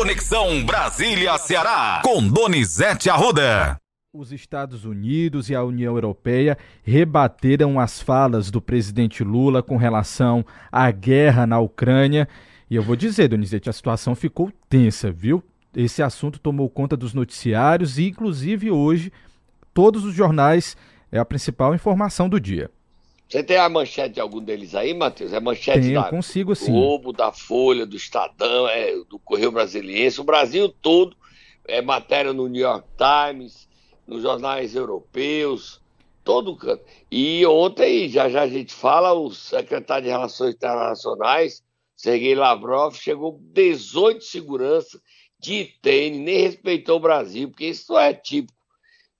Conexão Brasília-Ceará, com Donizete Arruda. Os Estados Unidos e a União Europeia rebateram as falas do presidente Lula com relação à guerra na Ucrânia. E eu vou dizer, Donizete, a situação ficou tensa, viu? Esse assunto tomou conta dos noticiários e, inclusive, hoje, todos os jornais é a principal informação do dia. Você tem a manchete de algum deles aí, Matheus? É manchete Tenho, da consigo sim. Globo, da Folha, do Estadão, é, do Correio Brasiliense, o Brasil todo é matéria no New York Times, nos jornais europeus, todo canto. E ontem, já já a gente fala, o secretário de Relações Internacionais, Sergei Lavrov, chegou 18 segurança de tênis, nem respeitou o Brasil, porque isso não é típico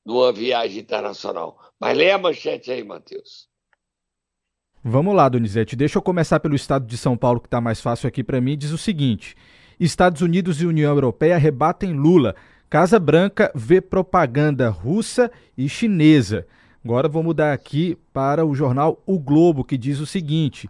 de uma viagem internacional. Mas leia a manchete aí, Matheus. Vamos lá, Donizete. Deixa eu começar pelo estado de São Paulo, que está mais fácil aqui para mim. Diz o seguinte: Estados Unidos e União Europeia rebatem Lula. Casa Branca vê propaganda russa e chinesa. Agora vou mudar aqui para o jornal O Globo, que diz o seguinte: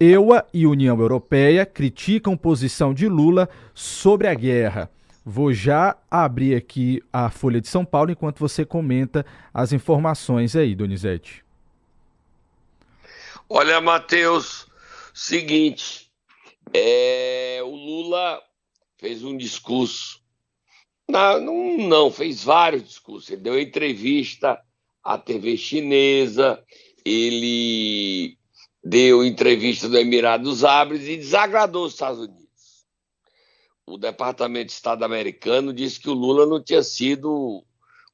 EUA e União Europeia criticam posição de Lula sobre a guerra. Vou já abrir aqui a Folha de São Paulo enquanto você comenta as informações aí, Donizete. Olha, Matheus, seguinte, é, o Lula fez um discurso, não, não, fez vários discursos, ele deu entrevista à TV chinesa, ele deu entrevista do Emirados Árabes e desagradou os Estados Unidos. O Departamento de Estado americano disse que o Lula não tinha sido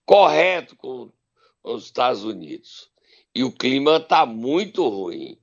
correto com os Estados Unidos e o clima está muito ruim.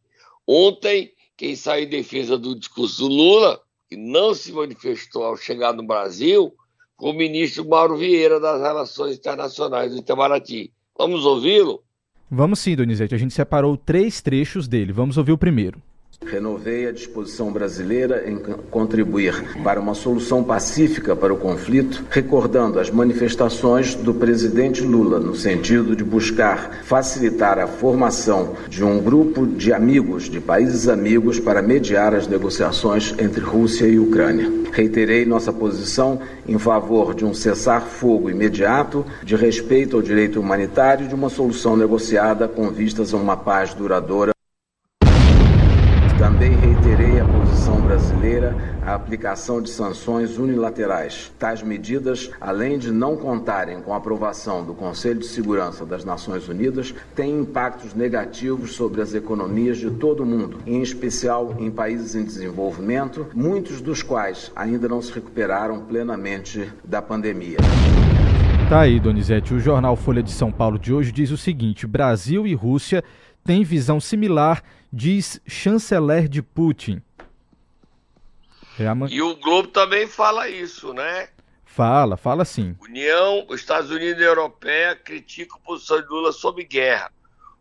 Ontem, quem saiu em defesa do discurso do Lula, que não se manifestou ao chegar no Brasil, foi o ministro Mauro Vieira das Relações Internacionais do Itamaraty. Vamos ouvi-lo? Vamos sim, Donizete. A gente separou três trechos dele. Vamos ouvir o primeiro. Renovei a disposição brasileira em contribuir para uma solução pacífica para o conflito, recordando as manifestações do presidente Lula no sentido de buscar facilitar a formação de um grupo de amigos, de países amigos, para mediar as negociações entre Rússia e Ucrânia. Reiterei nossa posição em favor de um cessar-fogo imediato, de respeito ao direito humanitário e de uma solução negociada com vistas a uma paz duradoura. Também reiterei a posição brasileira a aplicação de sanções unilaterais. Tais medidas, além de não contarem com a aprovação do Conselho de Segurança das Nações Unidas, têm impactos negativos sobre as economias de todo o mundo, em especial em países em desenvolvimento, muitos dos quais ainda não se recuperaram plenamente da pandemia. Tá aí, Donizete. O jornal Folha de São Paulo de hoje diz o seguinte: Brasil e Rússia têm visão similar diz chanceler de Putin. É a... E o Globo também fala isso, né? Fala, fala sim. União, os Estados Unidos e Europeia criticam a posição de Lula sobre guerra.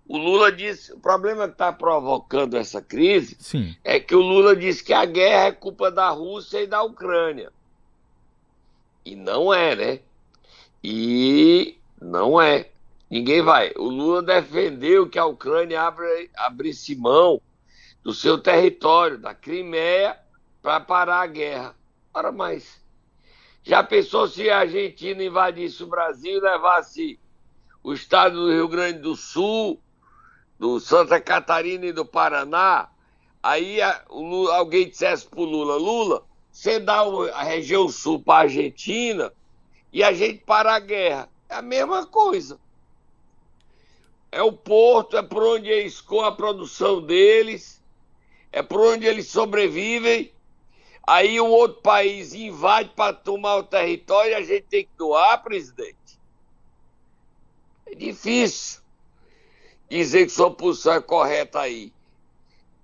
O Lula disse, o problema que está provocando essa crise sim. é que o Lula disse que a guerra é culpa da Rússia e da Ucrânia. E não é, né? E não é. Ninguém vai. O Lula defendeu que a Ucrânia abra, abrisse mão do seu território, da Crimeia, para parar a guerra. Ora, mas já pensou se a Argentina invadisse o Brasil e levasse o estado do Rio Grande do Sul, do Santa Catarina e do Paraná? Aí a, Lula, alguém dissesse para Lula: Lula, você dá a região sul para a Argentina e a gente para a guerra. É a mesma coisa é o porto, é por onde eles com a produção deles, é por onde eles sobrevivem. Aí um outro país invade para tomar o território e a gente tem que doar, presidente. É difícil dizer que sua posição é correta aí.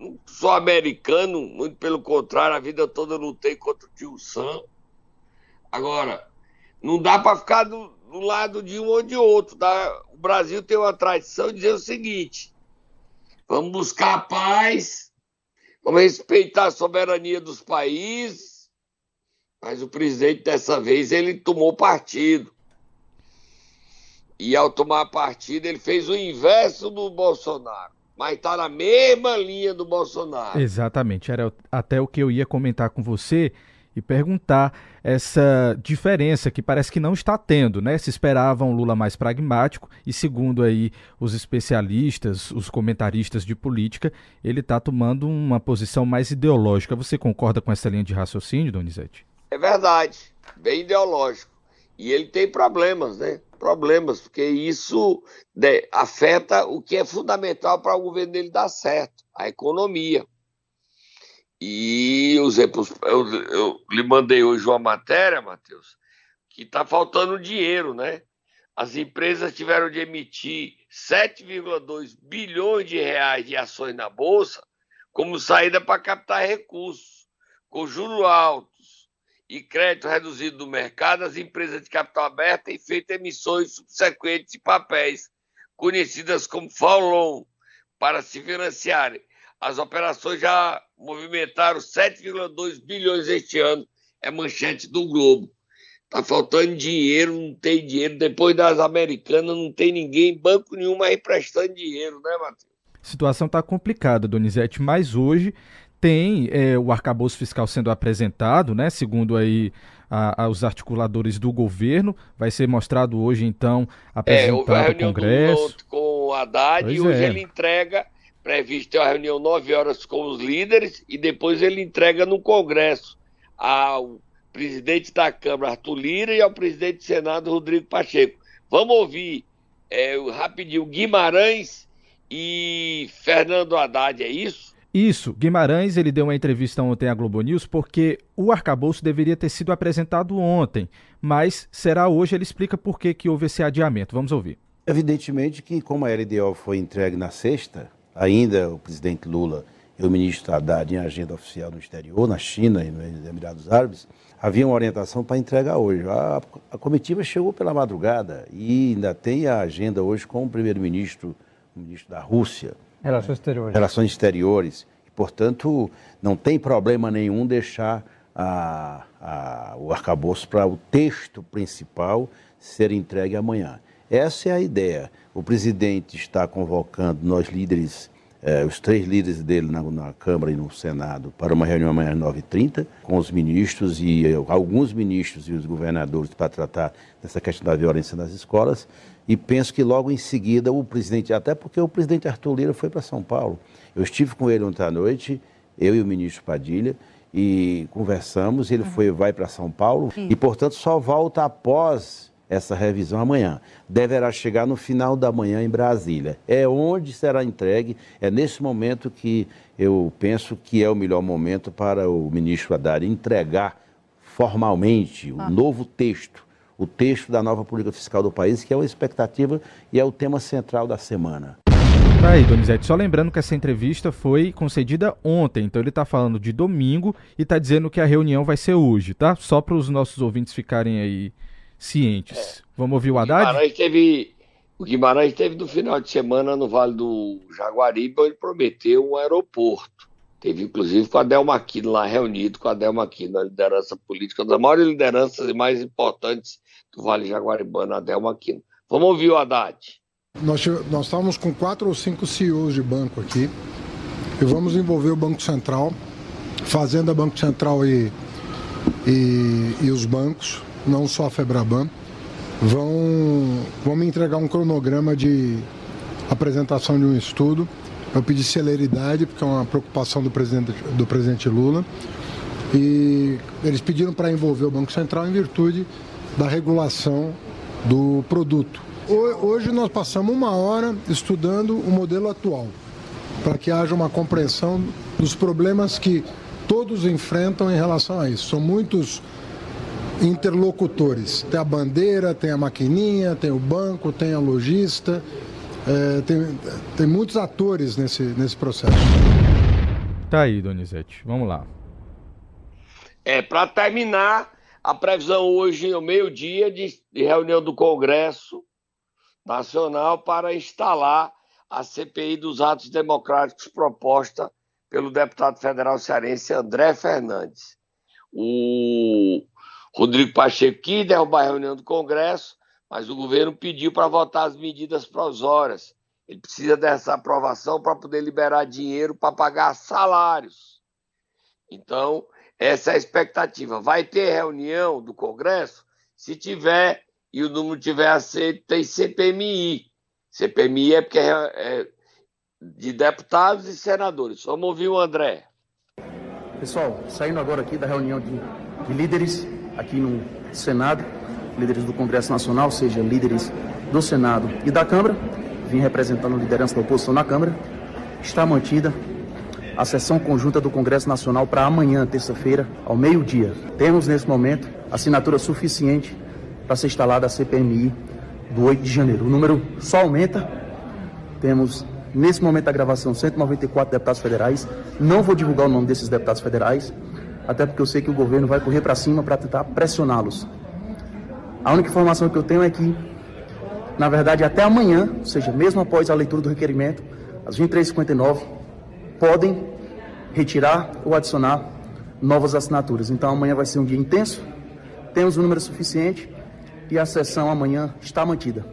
Não sou americano, muito pelo contrário, a vida toda eu lutei contra o tio Sam. Agora, não dá para ficar do, do lado de um ou de outro. Tá? O Brasil tem uma tradição de dizer o seguinte: vamos buscar a paz, vamos respeitar a soberania dos países, mas o presidente dessa vez ele tomou partido. E ao tomar partido, ele fez o inverso do Bolsonaro. Mas está na mesma linha do Bolsonaro. Exatamente. Era até o que eu ia comentar com você e perguntar essa diferença que parece que não está tendo, né? Se esperava um Lula mais pragmático e segundo aí os especialistas, os comentaristas de política, ele está tomando uma posição mais ideológica. Você concorda com essa linha de raciocínio, Donizete? É verdade, bem ideológico. E ele tem problemas, né? Problemas, porque isso né, afeta o que é fundamental para o governo dele dar certo, a economia. E os, eu, eu lhe mandei hoje uma matéria, Matheus, que está faltando dinheiro, né? As empresas tiveram de emitir 7,2 bilhões de reais de ações na Bolsa como saída para captar recursos. Com juros altos e crédito reduzido do mercado, as empresas de capital aberto têm feito emissões subsequentes de papéis, conhecidas como follow para se financiarem as operações já movimentaram 7,2 bilhões este ano, é manchete do Globo. Tá faltando dinheiro, não tem dinheiro. Depois das americanas, não tem ninguém, banco nenhum mais emprestando dinheiro, né, Matheus? A situação está complicada, Donizete, mas hoje tem é, o arcabouço fiscal sendo apresentado, né? Segundo aí a, a, os articuladores do governo, vai ser mostrado hoje então apresentado é, ao Congresso. Do, com o Haddad pois e hoje é. ele entrega previsto ter uma reunião 9 horas com os líderes e depois ele entrega no Congresso ao presidente da Câmara, Arthur Lira, e ao presidente do Senado, Rodrigo Pacheco. Vamos ouvir é, rapidinho Guimarães e Fernando Haddad, é isso? Isso, Guimarães ele deu uma entrevista ontem à Globo News porque o arcabouço deveria ter sido apresentado ontem, mas será hoje, ele explica por que, que houve esse adiamento. Vamos ouvir. Evidentemente que como a LDO foi entregue na sexta, ainda o presidente Lula e o ministro Haddad em agenda oficial no exterior, na China e nos Emirados Árabes, havia uma orientação para entregar hoje. A, a, comitiva chegou pela madrugada e ainda tem a agenda hoje com o primeiro-ministro, o ministro da Rússia. Relações Exteriores. Relações Exteriores. E, portanto, não tem problema nenhum deixar a, a, o arcabouço para o texto principal ser entregue amanhã. Essa é a ideia. O presidente está convocando nós líderes, eh, os três líderes dele na, na, Câmara e no Senado, para uma reunião amanhã às 9h30, com os ministros e eh, alguns ministros e os governadores para tratar dessa questão da violência nas escolas. E penso que logo em seguida o presidente, até porque o presidente Arthur Lira foi para São Paulo. Eu estive com ele ontem à noite, eu e o ministro Padilha, e conversamos. Ele foi, vai para São Paulo Sim. e, portanto, só volta após essa revisão amanhã. Deverá chegar no final da manhã em Brasília. É onde será entregue, é nesse momento que eu penso que é o melhor momento para o ministro Haddad entregar formalmente o ah. novo texto, o texto da nova política fiscal do país, que é uma expectativa e é o tema central da semana. Tá aí, Donizete, só lembrando que essa entrevista foi concedida ontem, então ele está falando de domingo e está dizendo que a reunião vai ser hoje, tá? Só para os nossos ouvintes ficarem aí cientes. É. Vamos ouvir o Haddad? Guimarães teve, o Guimarães teve no final de semana no Vale do Jaguaribe, ele prometeu um aeroporto. Teve inclusive com a Delma Aquino lá reunido com a Delma Aquino, a liderança política, uma das maiores lideranças e mais importantes do Vale Jaguaribano, a Delma Aquino. Vamos ouvir o Haddad. Nós, nós estávamos com quatro ou cinco CEOs de banco aqui e vamos envolver o Banco Central, Fazenda, Banco Central e, e, e os bancos, não só a Febraban, vão, vão me entregar um cronograma de apresentação de um estudo. Eu pedi celeridade, porque é uma preocupação do presidente, do presidente Lula. E eles pediram para envolver o Banco Central em virtude da regulação do produto. Hoje nós passamos uma hora estudando o modelo atual, para que haja uma compreensão dos problemas que todos enfrentam em relação a isso. São muitos interlocutores. Tem a bandeira, tem a maquininha, tem o banco, tem a lojista, é, tem, tem muitos atores nesse, nesse processo. Tá aí, Donizete. Vamos lá. É, para terminar, a previsão hoje, ao meio-dia, de, de reunião do Congresso Nacional para instalar a CPI dos atos democráticos proposta pelo deputado federal cearense André Fernandes. O Rodrigo Pacheco quis derrubar a reunião do Congresso, mas o governo pediu para votar as medidas provisórias. Ele precisa dessa aprovação para poder liberar dinheiro para pagar salários. Então, essa é a expectativa. Vai ter reunião do Congresso? Se tiver e o número tiver aceito, tem CPMI. CPMI é porque é, é de deputados e senadores. Vamos ouvir o André. Pessoal, saindo agora aqui da reunião de, de líderes aqui no Senado, líderes do Congresso Nacional, seja líderes do Senado e da Câmara, vim representando a liderança da oposição na Câmara, está mantida a sessão conjunta do Congresso Nacional para amanhã, terça-feira, ao meio-dia. Temos, nesse momento, assinatura suficiente para ser instalada a CPMI do 8 de janeiro. O número só aumenta. Temos, nesse momento da gravação, 194 deputados federais. Não vou divulgar o nome desses deputados federais, até porque eu sei que o governo vai correr para cima para tentar pressioná-los. A única informação que eu tenho é que, na verdade, até amanhã, ou seja, mesmo após a leitura do requerimento, às 23h59, podem retirar ou adicionar novas assinaturas. Então amanhã vai ser um dia intenso, temos um número suficiente e a sessão amanhã está mantida.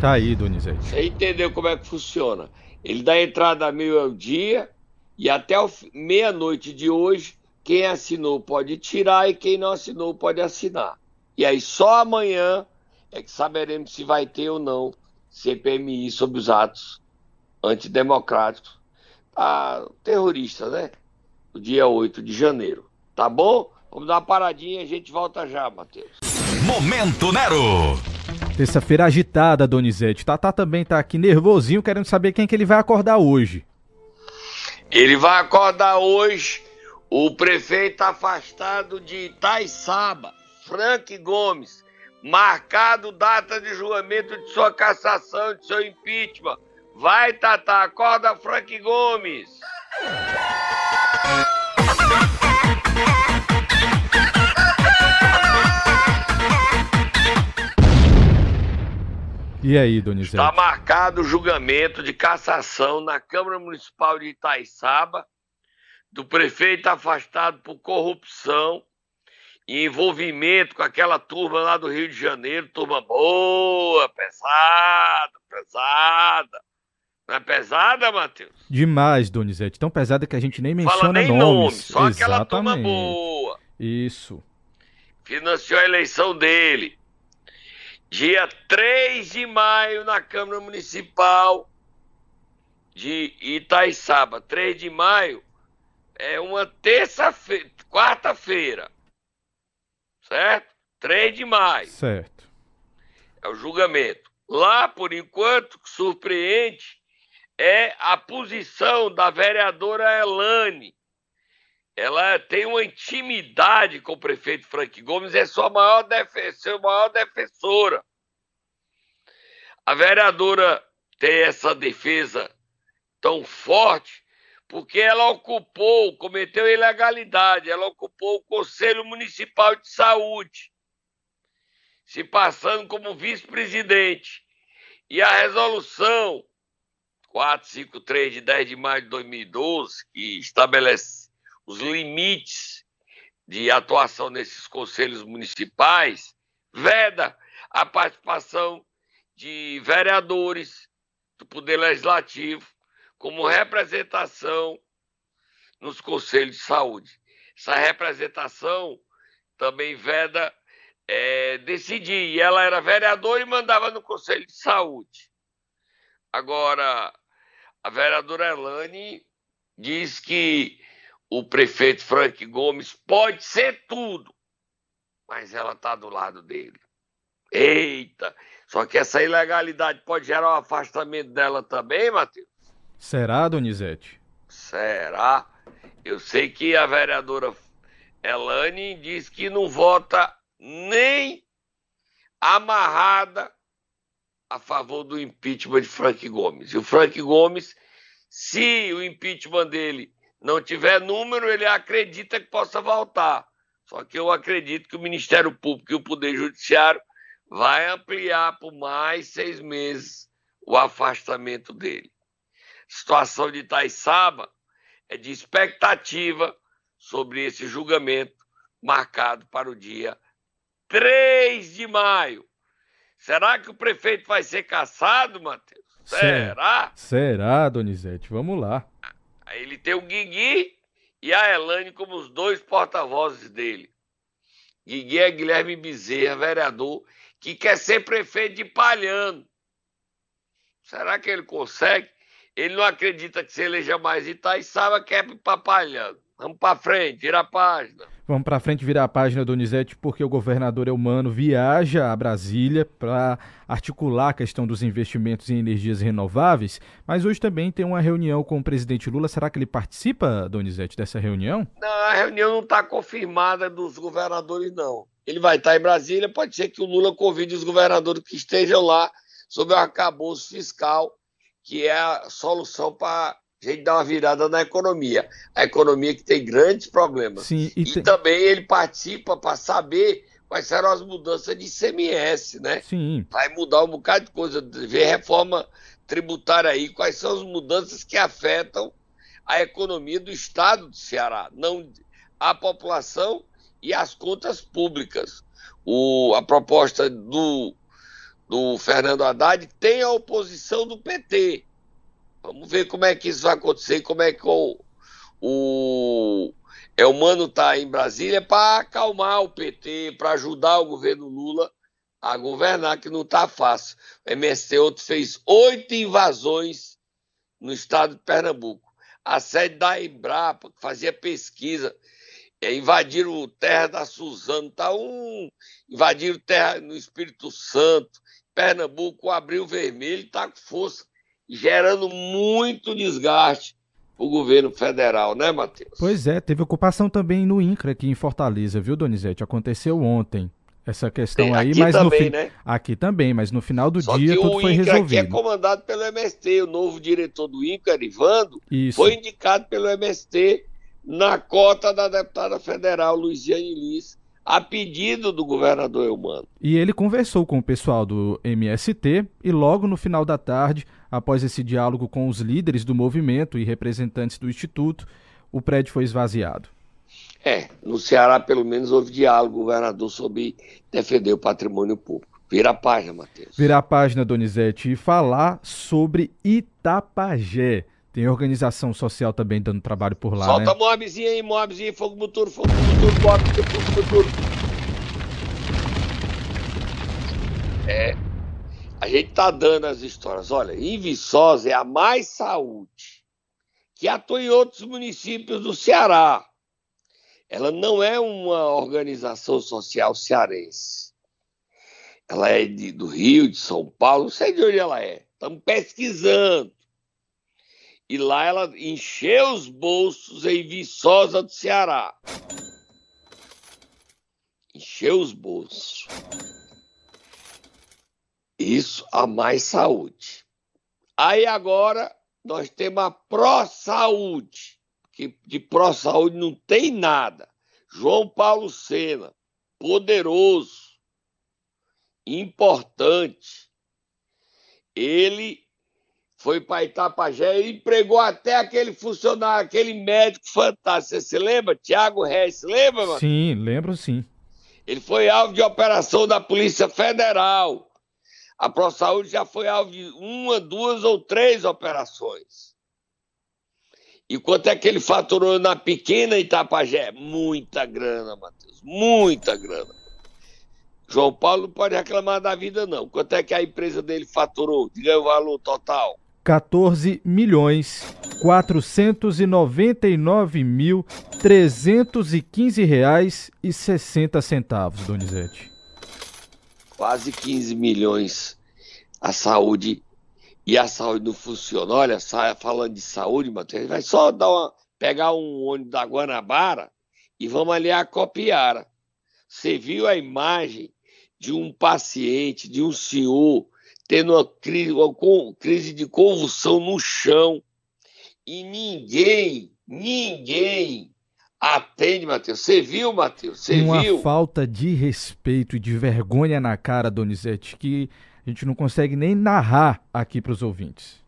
Tá aí, Donizete. Você entendeu como é que funciona? Ele dá entrada a meio-dia e até meia-noite de hoje, quem assinou pode tirar e quem não assinou pode assinar. E aí só amanhã é que saberemos se vai ter ou não CPMI sobre os atos antidemocráticos a terrorista, né? O dia 8 de janeiro. Tá bom? Vamos dar uma paradinha e a gente volta já, Matheus. Momento Nero! Terça-feira agitada, Donizete. Tatá também tá aqui nervosinho, querendo saber quem que ele vai acordar hoje. Ele vai acordar hoje o prefeito afastado de Itaiçaba, Frank Gomes, marcado data de julgamento de sua cassação, de seu impeachment Vai, Tata, acorda Frank Gomes. E aí, Donizete? Está marcado o julgamento de cassação na Câmara Municipal de Itaiçaba do prefeito afastado por corrupção e envolvimento com aquela turma lá do Rio de Janeiro, turma boa, pesada, pesada. Não é pesada, Matheus? Demais, Donizete. Tão pesada que a gente nem menciona Fala nem nomes. Nome, só Exatamente. aquela turma boa. Isso. Financiou a eleição dele. Dia 3 de maio na Câmara Municipal de Itaiçaba. 3 de maio é uma terça-feira, quarta-feira. Certo? 3 de maio. Certo. É o julgamento. Lá, por enquanto, surpreende é a posição da vereadora Elane. Ela tem uma intimidade com o prefeito Frank Gomes, é sua maior, def sua maior defensora. A vereadora tem essa defesa tão forte porque ela ocupou, cometeu ilegalidade, ela ocupou o Conselho Municipal de Saúde, se passando como vice-presidente. E a resolução 453 de 10 de maio de 2012, que estabelece os limites de atuação nesses conselhos municipais, veda a participação de vereadores do Poder Legislativo como representação nos conselhos de saúde. Essa representação também veda é, decidir. E ela era vereadora e mandava no Conselho de Saúde. Agora, a vereadora Elane diz que o prefeito Frank Gomes pode ser tudo, mas ela está do lado dele. Eita! Só que essa ilegalidade pode gerar um afastamento dela também, Matheus? Será, Donizete? Será? Eu sei que a vereadora Elane diz que não vota nem amarrada a favor do impeachment de Frank Gomes. E o Frank Gomes, se o impeachment dele não tiver número, ele acredita que possa voltar. Só que eu acredito que o Ministério Público e o Poder Judiciário vai ampliar por mais seis meses o afastamento dele. Situação de Itaiçaba é de expectativa sobre esse julgamento marcado para o dia 3 de maio. Será que o prefeito vai ser caçado, Matheus? Será? Será, Donizete? Vamos lá. Aí ele tem o Guigui e a Elane como os dois porta-vozes dele. Guiguinho é Guilherme Bezerra, vereador, que quer ser prefeito de Palhano. Será que ele consegue? Ele não acredita que se eleja mais Itaíçaba, quer ir para Palhano. Vamos para frente, vira a página. Vamos para frente virar a página, Donizete, porque o governador Eumano viaja a Brasília para articular a questão dos investimentos em energias renováveis, mas hoje também tem uma reunião com o presidente Lula. Será que ele participa, Donizete, dessa reunião? Não, a reunião não está confirmada dos governadores, não. Ele vai estar em Brasília, pode ser que o Lula convide os governadores que estejam lá sobre o arcabouço fiscal, que é a solução para a gente dá uma virada na economia. A economia que tem grandes problemas. Sim, e, e tem... também ele participa para saber quais serão as mudanças de ICMS, né? Sim. Vai mudar um bocado de coisa, ver reforma tributária aí, quais são as mudanças que afetam a economia do estado do Ceará, não a população e as contas públicas. O, a proposta do, do Fernando Haddad tem a oposição do PT. Vamos ver como é que isso vai acontecer, como é que o, o Elmano está em Brasília para acalmar o PT, para ajudar o governo Lula a governar, que não está fácil. O MST outro fez oito invasões no estado de Pernambuco. A sede da Embrapa, que fazia pesquisa, é, invadiram terra da Suzano, tá um, invadiram terra no Espírito Santo, Pernambuco, abriu vermelho, está com força gerando muito desgaste para o governo federal, né, Matheus? Pois é, teve ocupação também no INCRA aqui em Fortaleza, viu, Donizete? Aconteceu ontem essa questão Tem, aí, mas também, no né? aqui também, mas no final do Só dia tudo foi INCRA resolvido. Aqui é comandado pelo MST, o novo diretor do INCRA, Arivando, Isso. foi indicado pelo MST na cota da deputada federal Luiziane Liz, a pedido do governador Eumano. E ele conversou com o pessoal do MST e logo no final da tarde Após esse diálogo com os líderes do movimento e representantes do Instituto, o prédio foi esvaziado. É, no Ceará pelo menos houve diálogo, governador, sobre defender o patrimônio público. Vira a página, Matheus. Vira a página, Donizete, e falar sobre Itapajé. Tem organização social também dando trabalho por lá, Solta né? Solta Moabzinho aí, Moabzinho, fogo muturo, fogo bota fogo muturo. É, a gente está dando as histórias. Olha, em Viçosa é a Mais Saúde, que atua em outros municípios do Ceará. Ela não é uma organização social cearense. Ela é de, do Rio, de São Paulo, não sei de onde ela é. Estamos pesquisando. E lá ela encheu os bolsos em Viçosa do Ceará. Encheu os bolsos. Isso a mais saúde. Aí agora nós temos a pró-saúde, que de pró-saúde não tem nada. João Paulo Sena, poderoso, importante. Ele foi para Itapajé e empregou até aquele funcionário, aquele médico fantástico. Você se lembra? Tiago Reis, lembra, mano? Sim, lembro sim. Ele foi alvo de operação da Polícia Federal. A ProSaúde já foi alvo de uma, duas ou três operações. E quanto é que ele faturou na pequena Itapajé? Muita grana, Matheus, muita grana. João Paulo não pode reclamar da vida, não. Quanto é que a empresa dele faturou? Diga o valor total. 14 milhões 499 mil 315 reais e 60 centavos, Donizete quase 15 milhões a saúde e a saúde não funciona. Olha, falando de saúde, Matheus, vai só dar uma, pegar um ônibus da Guanabara e vamos ali a Copiara. Você viu a imagem de um paciente, de um senhor, tendo uma crise, uma crise de convulsão no chão e ninguém, ninguém Atende, Matheus. Você viu, Matheus? Você viu? Uma falta de respeito e de vergonha na cara, Donizete, que a gente não consegue nem narrar aqui para os ouvintes.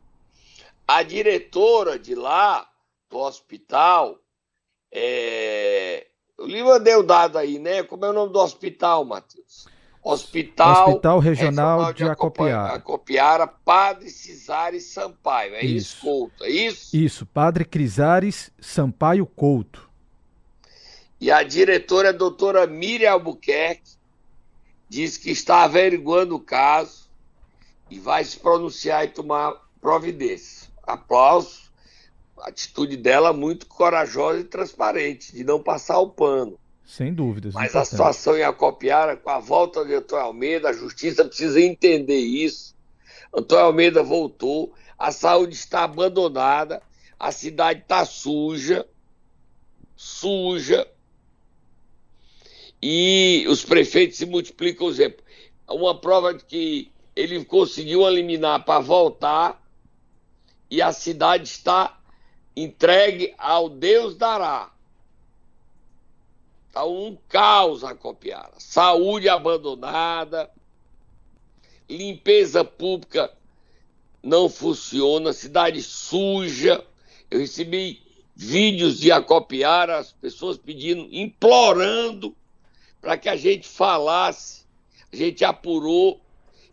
A diretora de lá, do hospital, é... eu lhe mandei o dado aí, né? Como é o nome do hospital, Matheus? Hospital, Hospital Regional, de, de Acopiara. Acopiara, Padre Cisares Sampaio. É isso, isso Couto, é isso? Isso, Padre Crisares Sampaio Couto. E a diretora, a doutora Miriam Albuquerque, diz que está averiguando o caso e vai se pronunciar e tomar providência. Aplausos. A atitude dela muito corajosa e transparente, de não passar o pano. Sem dúvidas. Mas importante. a situação em Acopiara, com a volta de Antônio Almeida, a justiça precisa entender isso. Antônio Almeida voltou, a saúde está abandonada, a cidade está suja, suja, e os prefeitos se multiplicam. Exemplo. Uma prova de que ele conseguiu eliminar para voltar e a cidade está entregue ao Deus dará. Está um caos a Copiara. Saúde abandonada, limpeza pública não funciona, cidade suja. Eu recebi vídeos de Acopiara, as pessoas pedindo, implorando para que a gente falasse. A gente apurou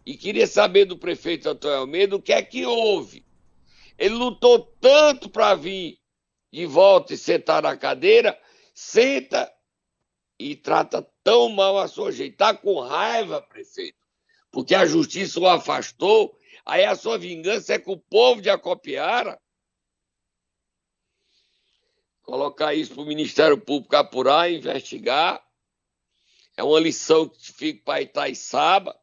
e queria saber do prefeito Antônio Almeida o que é que houve. Ele lutou tanto para vir de volta e sentar na cadeira, senta e trata tão mal a sua gente. Está com raiva, prefeito, porque a justiça o afastou, aí a sua vingança é com o povo de Acopiara. Colocar isso para o Ministério Público apurar, investigar. É uma lição que fica para Itaiçaba.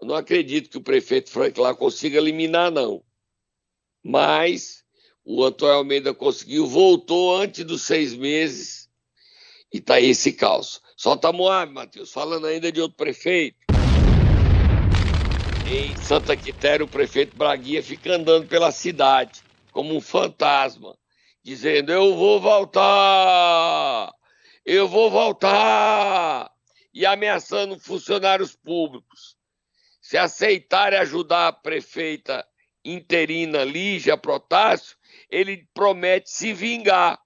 Eu não acredito que o prefeito Frank lá consiga eliminar, não. Mas o Antônio Almeida conseguiu, voltou antes dos seis meses e tá aí esse caos. Solta Moab, Matheus, falando ainda de outro prefeito. Em Santa Quitéria, o prefeito Braguinha fica andando pela cidade como um fantasma, dizendo: Eu vou voltar! Eu vou voltar! E ameaçando funcionários públicos. Se aceitarem ajudar a prefeita interina Lígia Protásio, ele promete se vingar.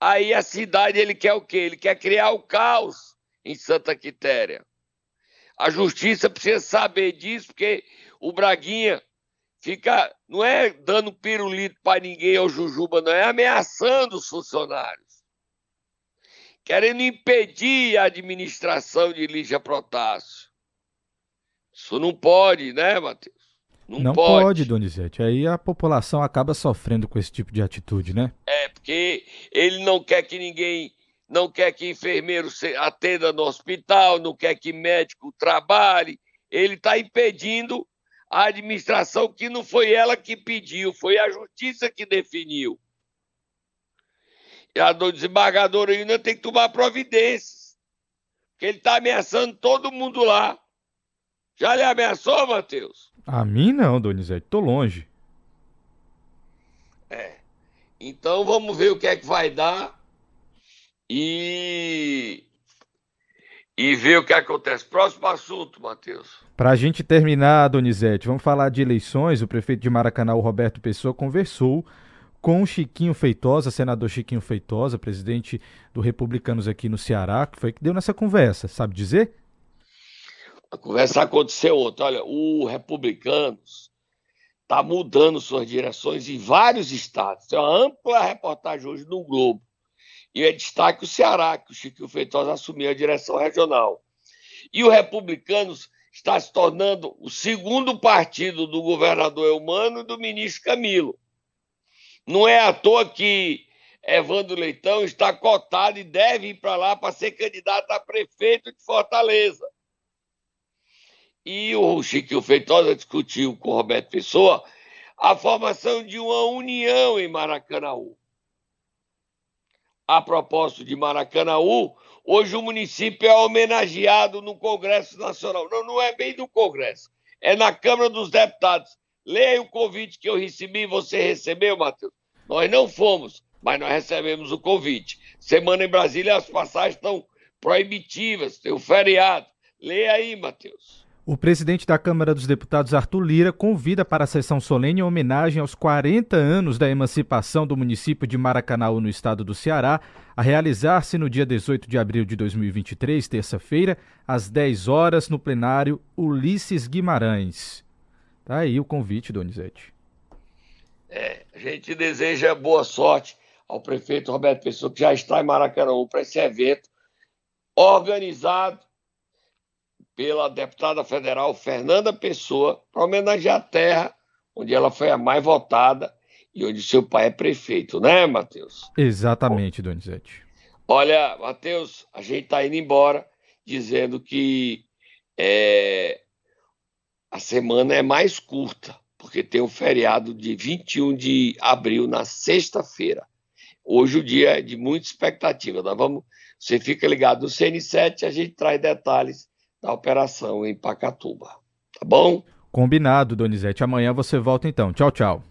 Aí a cidade ele quer o quê? Ele quer criar o caos em Santa Quitéria. A justiça precisa saber disso, porque o Braguinha fica, não é dando pirulito para ninguém ao Jujuba, não é ameaçando os funcionários. Querendo impedir a administração de Lígia Protássio. Isso não pode, né, Matheus? Não, não pode. pode, Donizete. Aí a população acaba sofrendo com esse tipo de atitude, né? É, porque ele não quer que ninguém, não quer que enfermeiro atenda no hospital, não quer que médico trabalhe. Ele está impedindo a administração que não foi ela que pediu, foi a justiça que definiu. E a desembargadora ainda tem que tomar providências. Porque ele está ameaçando todo mundo lá. Já lhe ameaçou, Matheus? A mim não, Donizete, tô longe. É. Então vamos ver o que é que vai dar e e ver o que acontece. Próximo assunto, Matheus. Para a gente terminar, Donizete, vamos falar de eleições. O prefeito de Maracanã, o Roberto Pessoa, conversou com o Chiquinho Feitosa, senador Chiquinho Feitosa, presidente do Republicanos aqui no Ceará, que foi que deu nessa conversa, sabe dizer? A conversa aconteceu ontem. Olha, o Republicanos está mudando suas direções em vários estados. Tem uma ampla reportagem hoje no Globo. E é destaque o Ceará, que o Chico Feitosa assumiu a direção regional. E o Republicanos está se tornando o segundo partido do governador Eumano e do ministro Camilo. Não é à toa que Evandro Leitão está cotado e deve ir para lá para ser candidato a prefeito de Fortaleza. E o Chiquinho Feitosa discutiu com o Roberto Pessoa a formação de uma união em Maracanaú. A propósito de Maracanaú, hoje o município é homenageado no Congresso Nacional. Não, não é bem do Congresso, é na Câmara dos Deputados. Leia o convite que eu recebi, você recebeu, Matheus? Nós não fomos, mas nós recebemos o convite. Semana em Brasília, as passagens estão proibitivas, tem o feriado. Leia aí, Matheus. O presidente da Câmara dos Deputados, Arthur Lira, convida para a sessão solene em homenagem aos 40 anos da emancipação do município de Maracanaú, no estado do Ceará, a realizar-se no dia 18 de abril de 2023, terça-feira, às 10 horas, no plenário Ulisses Guimarães. Tá aí o convite, Donizete. É, a gente deseja boa sorte ao prefeito Roberto Pessoa, que já está em Maracanã para esse evento organizado pela deputada federal Fernanda Pessoa para homenagear a terra onde ela foi a mais votada e onde seu pai é prefeito, né, Matheus? Exatamente, Donizete. Olha, Matheus, a gente está indo embora dizendo que é, a semana é mais curta, porque tem o feriado de 21 de abril, na sexta-feira. Hoje o dia é de muita expectativa. Nós vamos, você fica ligado no CN7, a gente traz detalhes da operação em Pacatuba. Tá bom? Combinado, Donizete. Amanhã você volta então. Tchau, tchau.